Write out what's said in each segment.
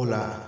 Hola,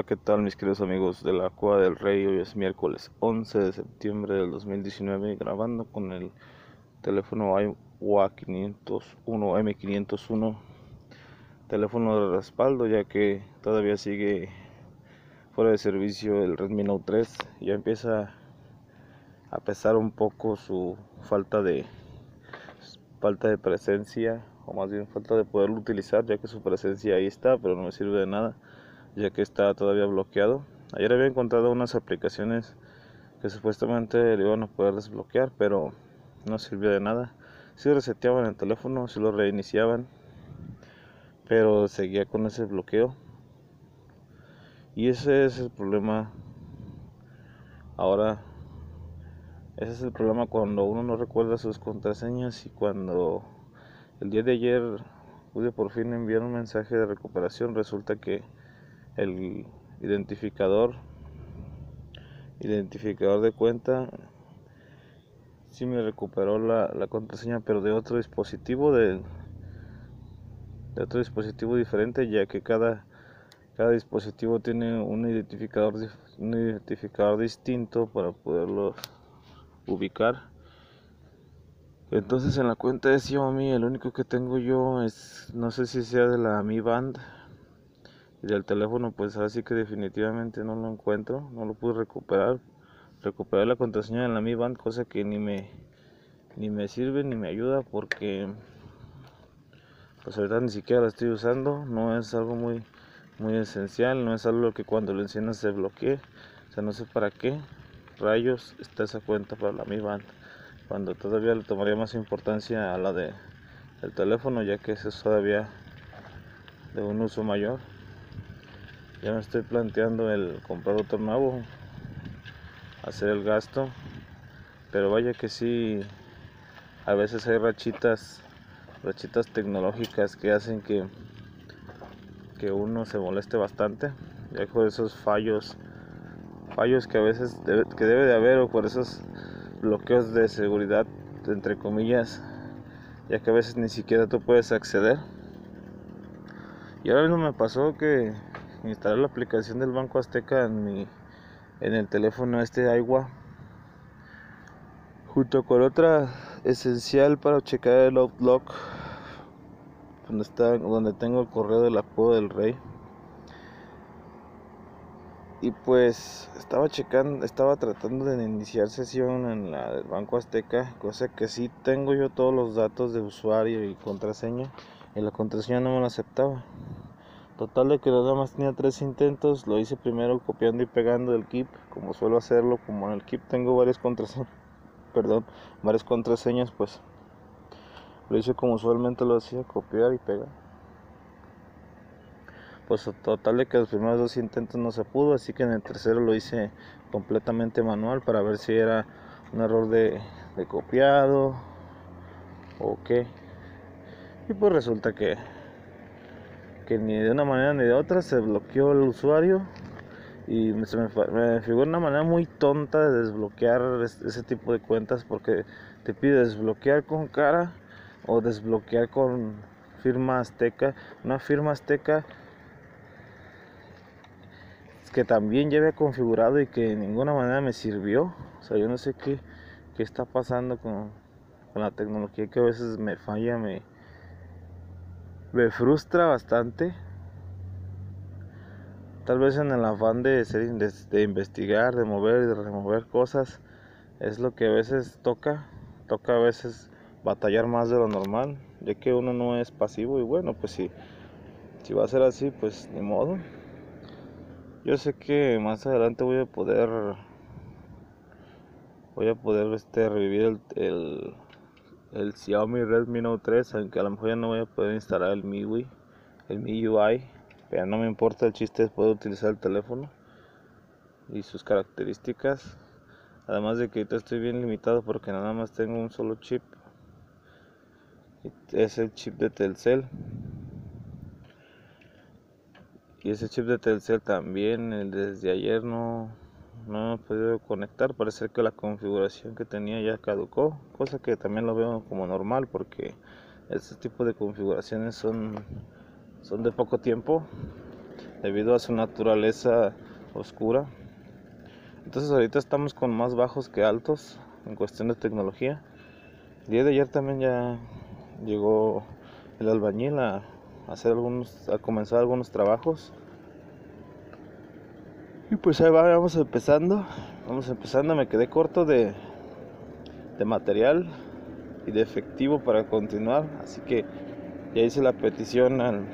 Hola, ¿qué tal mis queridos amigos de la Cueva del Rey? Hoy es miércoles 11 de septiembre del 2019 grabando con el teléfono iWA 501 M501 teléfono de respaldo ya que todavía sigue fuera de servicio el Redmi Note 3 ya empieza a pesar un poco su falta de falta de presencia o más bien falta de poderlo utilizar ya que su presencia ahí está pero no me sirve de nada ya que está todavía bloqueado. Ayer había encontrado unas aplicaciones que supuestamente le iban a poder desbloquear, pero no sirvió de nada. Si reseteaban el teléfono, si lo reiniciaban, pero seguía con ese bloqueo. Y ese es el problema. Ahora, ese es el problema cuando uno no recuerda sus contraseñas y cuando el día de ayer pude por fin enviar un mensaje de recuperación, resulta que el identificador identificador de cuenta. Si me recuperó la, la, contraseña pero de otro dispositivo de, de otro dispositivo diferente ya que cada cada dispositivo tiene un identificador un identificador distinto para poderlo ubicar. Entonces en la cuenta de Xiaomi el único que tengo yo es no sé si sea de la Mi Band y del teléfono pues así que definitivamente no lo encuentro no lo pude recuperar. Recuperar la contraseña de la Mi Band cosa que ni me ni me sirve ni me ayuda porque pues ahorita ni siquiera la estoy usando. No es algo muy muy esencial no es algo que cuando lo enciendas se bloquee o sea no sé para qué rayos está esa cuenta para la Mi Band cuando todavía le tomaría más importancia a la de el teléfono ya que es todavía de un uso mayor ya me estoy planteando el comprar otro nuevo hacer el gasto. Pero vaya que sí a veces hay rachitas rachitas tecnológicas que hacen que que uno se moleste bastante. Ya con esos fallos fallos que a veces debe, que debe de haber o por esos bloqueos de seguridad entre comillas ya que a veces ni siquiera tú puedes acceder. Y ahora mismo me pasó que instalar la aplicación del Banco Azteca en mi en el teléfono este agua junto con otra esencial para checar el Outlook donde está donde tengo el correo de la Cueva del Rey. Y pues estaba checando estaba tratando de iniciar sesión en la del Banco Azteca cosa que sí tengo yo todos los datos de usuario y contraseña y la contraseña no me la aceptaba Total de que nada más tenía tres intentos, lo hice primero copiando y pegando del Keep, como suelo hacerlo, como en el Keep tengo varias contraseñas, perdón, varias contraseñas, pues lo hice como usualmente lo hacía, copiar y pegar. Pues total de que los primeros dos intentos no se pudo, así que en el tercero lo hice completamente manual para ver si era un error de, de copiado o qué. Y pues resulta que que ni de una manera ni de otra se bloqueó el usuario y me, me, figura una manera muy tonta de desbloquear ese tipo de cuentas porque te pide desbloquear con cara o desbloquear con firma azteca una firma azteca que también ya había configurado y que de ninguna manera me sirvió. O sea yo no sé qué, qué está pasando con, con la tecnología que a veces me falla me me frustra bastante. tal vez en el afán de, de, investigar, de mover y de remover cosas, es lo que a veces toca, toca a veces batallar más de lo normal, ya que uno no es pasivo y bueno, pues si, si va a ser así, pues ni modo. Yo sé que más adelante voy a poder voy a poder este revivir el, el, Xiaomi Redmi Note 3, aunque a lo mejor ya no voy a poder instalar el MIUI, el MIUI, pero no me importa, el chiste es poder utilizar el teléfono y sus características. Además de que ahorita estoy bien limitado porque nada más tengo un solo chip. Es el chip de Telcel. Y ese chip de Telcel también, el desde ayer no, no he podido conectar. Parece que la configuración que tenía ya caducó, cosa que también lo veo como normal porque este tipo de configuraciones son, son de poco tiempo debido a su naturaleza oscura. Entonces ahorita estamos con más bajos que altos en cuestión de tecnología. El día de ayer también ya llegó el albañil a hacer algunos, a comenzar algunos trabajos. Y pues ahí vamos empezando, vamos empezando, me quedé corto de, de material y de efectivo para continuar, así que ya hice la petición al,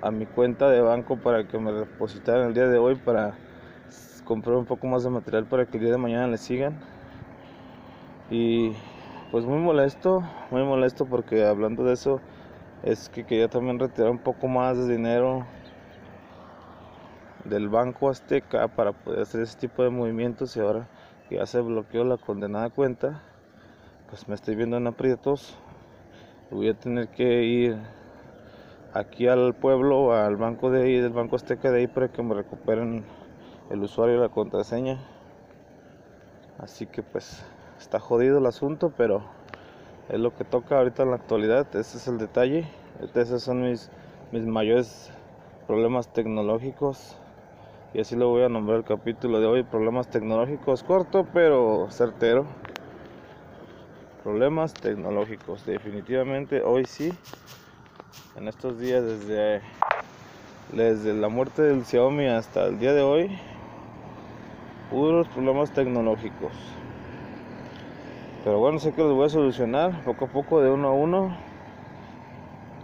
a mi cuenta de banco para que me depositaran el día de hoy para comprar un poco más de material para que el día de mañana le sigan. Y pues muy molesto, muy molesto porque hablando de eso es que quería también retirar un poco más de dinero del Banco Azteca para poder hacer ese tipo de movimientos y ahora ya se bloqueó la condenada cuenta, pues me estoy viendo en aprietos. Voy a tener que ir aquí al pueblo, al banco de ahí, del Banco Azteca de ahí para que me recuperen el usuario y la contraseña. Así que pues está jodido el asunto, pero es lo que toca ahorita en la actualidad, ese es el detalle, esos son mis, mis mayores problemas tecnológicos y así lo voy a nombrar el capítulo de hoy, problemas tecnológicos, corto pero certero. Problemas tecnológicos, definitivamente hoy sí, en estos días desde, desde la muerte del Xiaomi hasta el día de hoy, puros problemas tecnológicos. Pero bueno, sé que los voy a solucionar poco a poco, de uno a uno.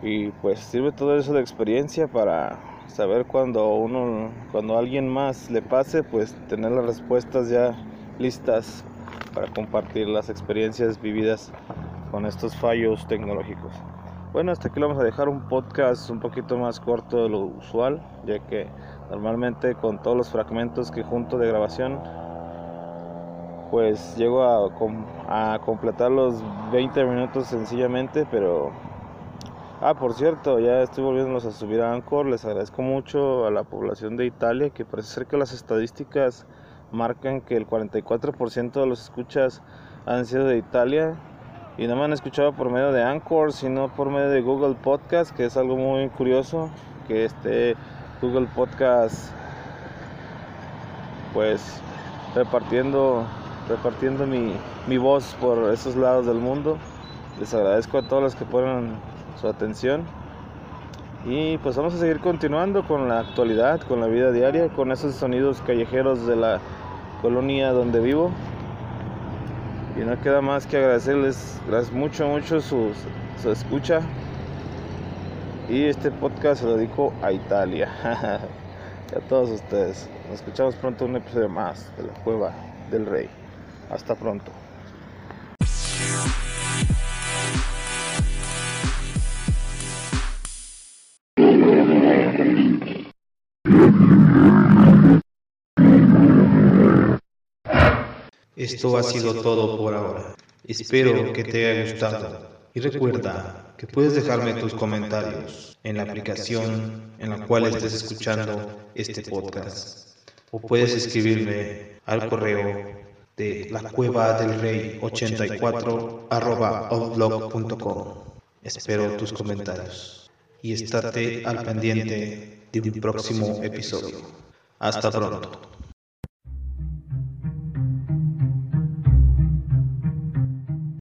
Y pues sirve todo eso de experiencia para saber cuando uno, cuando alguien más le pase, pues tener las respuestas ya listas para compartir las experiencias vividas con estos fallos tecnológicos. Bueno, hasta aquí lo vamos a dejar un podcast un poquito más corto de lo usual, ya que normalmente con todos los fragmentos que junto de grabación, pues llego a, a completar los 20 minutos sencillamente, pero Ah, por cierto, ya estoy volviéndolos a subir a Anchor. Les agradezco mucho a la población de Italia, que parece ser que las estadísticas marcan que el 44% de los escuchas han sido de Italia. Y no me han escuchado por medio de Anchor, sino por medio de Google Podcast, que es algo muy curioso, que este Google Podcast, pues repartiendo, repartiendo mi, mi voz por esos lados del mundo. Les agradezco a todos los que ponen su atención. Y pues vamos a seguir continuando con la actualidad, con la vida diaria, con esos sonidos callejeros de la colonia donde vivo. Y no queda más que agradecerles gracias mucho, mucho su, su escucha. Y este podcast se lo dedico a Italia. y a todos ustedes. Nos escuchamos pronto en un episodio más de la Cueva del Rey. Hasta pronto. Esto ha sido todo por ahora. Espero que te haya gustado. Y recuerda que puedes dejarme tus comentarios en la aplicación en la cual estés escuchando este podcast. O puedes escribirme al correo de la cueva del rey 84 outlook.com. Espero tus comentarios y estate al pendiente de un próximo episodio. Hasta pronto.